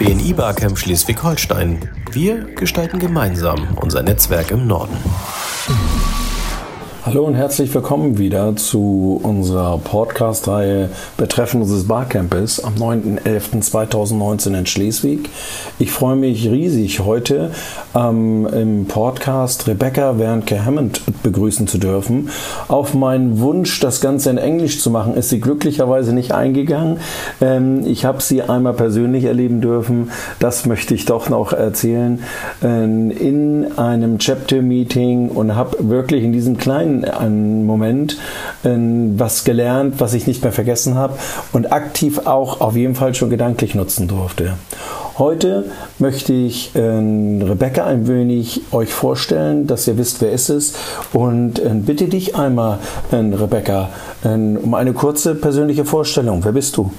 BNI Barcamp Schleswig-Holstein. Wir gestalten gemeinsam unser Netzwerk im Norden. Hallo und herzlich willkommen wieder zu unserer Podcast-Reihe betreffend unseres Barcampes am 9.11.2019 in Schleswig. Ich freue mich riesig, heute ähm, im Podcast Rebecca Wernke Hammond begrüßen zu dürfen. Auf meinen Wunsch, das Ganze in Englisch zu machen, ist sie glücklicherweise nicht eingegangen. Ähm, ich habe sie einmal persönlich erleben dürfen. Das möchte ich doch noch erzählen. Äh, in einem Chapter-Meeting und habe wirklich in diesem kleinen einen Moment äh, was gelernt, was ich nicht mehr vergessen habe und aktiv auch auf jeden Fall schon gedanklich nutzen durfte. Heute möchte ich äh, Rebecca ein wenig euch vorstellen, dass ihr wisst, wer es ist. Und äh, bitte dich einmal, äh, Rebecca, äh, um eine kurze persönliche Vorstellung. Wer bist du?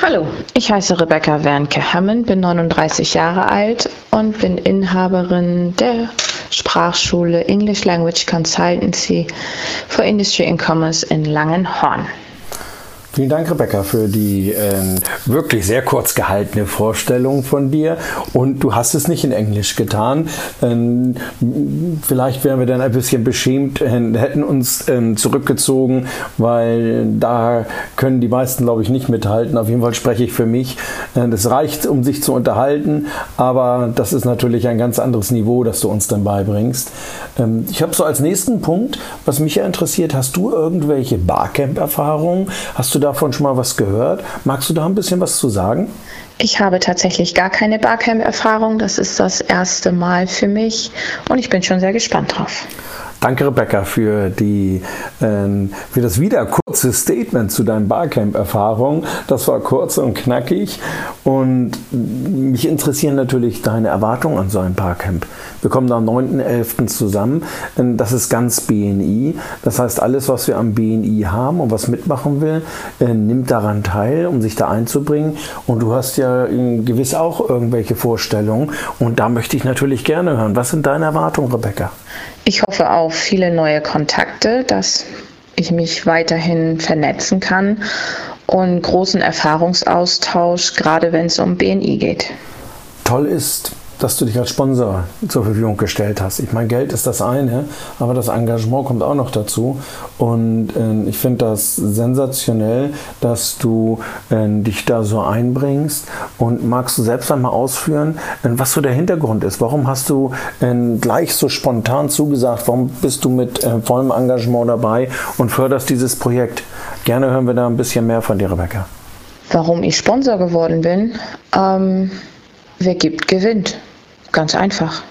Hallo, ich heiße Rebecca Wernke Hammond, bin 39 Jahre alt und bin Inhaberin der Sprachschule English Language Consultancy for Industry and Commerce in Langenhorn. Vielen Dank, Rebecca, für die äh, wirklich sehr kurz gehaltene Vorstellung von dir. Und du hast es nicht in Englisch getan. Ähm, vielleicht wären wir dann ein bisschen beschämt, hätten uns äh, zurückgezogen, weil da können die meisten, glaube ich, nicht mithalten. Auf jeden Fall spreche ich für mich. Äh, das reicht, um sich zu unterhalten, aber das ist natürlich ein ganz anderes Niveau, das du uns dann beibringst. Ähm, ich habe so als nächsten Punkt, was mich ja interessiert, hast du irgendwelche Barcamp-Erfahrungen? Hast du davon schon mal was gehört? Magst du da ein bisschen was zu sagen? Ich habe tatsächlich gar keine Barcamp-Erfahrung. Das ist das erste Mal für mich und ich bin schon sehr gespannt drauf. Danke, Rebecca, für, die, äh, für das wieder kurze Statement zu deinen Barcamp-Erfahrungen. Das war kurz und knackig. Und mich interessieren natürlich deine Erwartungen an so ein Barcamp. Wir kommen am 9.11. zusammen. Das ist ganz BNI. Das heißt, alles, was wir am BNI haben und was mitmachen will, äh, nimmt daran teil, um sich da einzubringen. Und du hast ja gewiss auch irgendwelche Vorstellungen. Und da möchte ich natürlich gerne hören. Was sind deine Erwartungen, Rebecca? Ich hoffe auf viele neue Kontakte, dass ich mich weiterhin vernetzen kann und großen Erfahrungsaustausch, gerade wenn es um BNI geht. Toll ist, dass du dich als Sponsor zur Verfügung gestellt hast. Ich meine, Geld ist das eine, aber das Engagement kommt auch noch dazu. Und äh, ich finde das sensationell, dass du äh, dich da so einbringst. Und magst du selbst einmal ausführen, äh, was so der Hintergrund ist? Warum hast du äh, gleich so spontan zugesagt? Warum bist du mit äh, vollem Engagement dabei und förderst dieses Projekt? Gerne hören wir da ein bisschen mehr von dir, Rebecca. Warum ich Sponsor geworden bin? Ähm, wer gibt, gewinnt. Ganz einfach.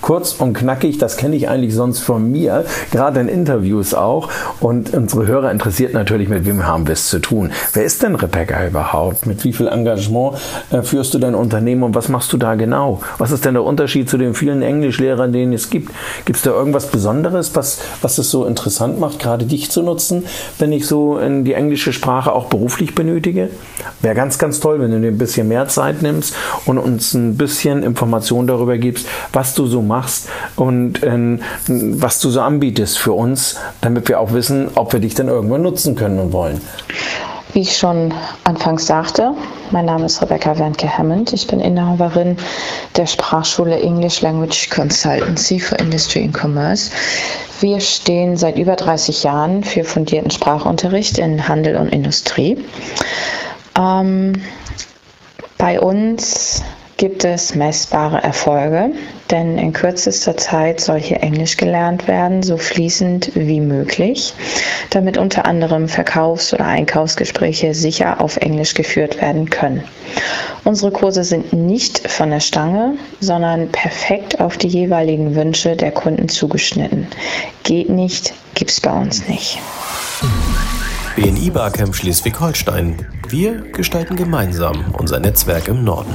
Kurz und knackig, das kenne ich eigentlich sonst von mir, gerade in Interviews auch. Und unsere Hörer interessiert natürlich, mit wem haben wir es zu tun. Wer ist denn Rebecca überhaupt? Mit wie viel Engagement äh, führst du dein Unternehmen und was machst du da genau? Was ist denn der Unterschied zu den vielen Englischlehrern, denen es gibt? Gibt es da irgendwas Besonderes, was, was es so interessant macht, gerade dich zu nutzen, wenn ich so in die englische Sprache auch beruflich benötige? Wäre ganz, ganz toll, wenn du dir ein bisschen mehr Zeit nimmst und uns ein bisschen Informationen darüber gibst, was du so machst und äh, was du so anbietest für uns, damit wir auch wissen, ob wir dich dann irgendwann nutzen können und wollen. Wie ich schon anfangs sagte, mein Name ist Rebecca Wernke Hammond. Ich bin Inhaberin der Sprachschule English Language Consultancy for Industry and Commerce. Wir stehen seit über 30 Jahren für fundierten Sprachunterricht in Handel und Industrie. Ähm, bei uns gibt es messbare Erfolge, denn in kürzester Zeit soll hier Englisch gelernt werden, so fließend wie möglich, damit unter anderem Verkaufs- oder Einkaufsgespräche sicher auf Englisch geführt werden können. Unsere Kurse sind nicht von der Stange, sondern perfekt auf die jeweiligen Wünsche der Kunden zugeschnitten. Geht nicht, gibt's bei uns nicht. BNI Barcamp Schleswig-Holstein. Wir gestalten gemeinsam unser Netzwerk im Norden.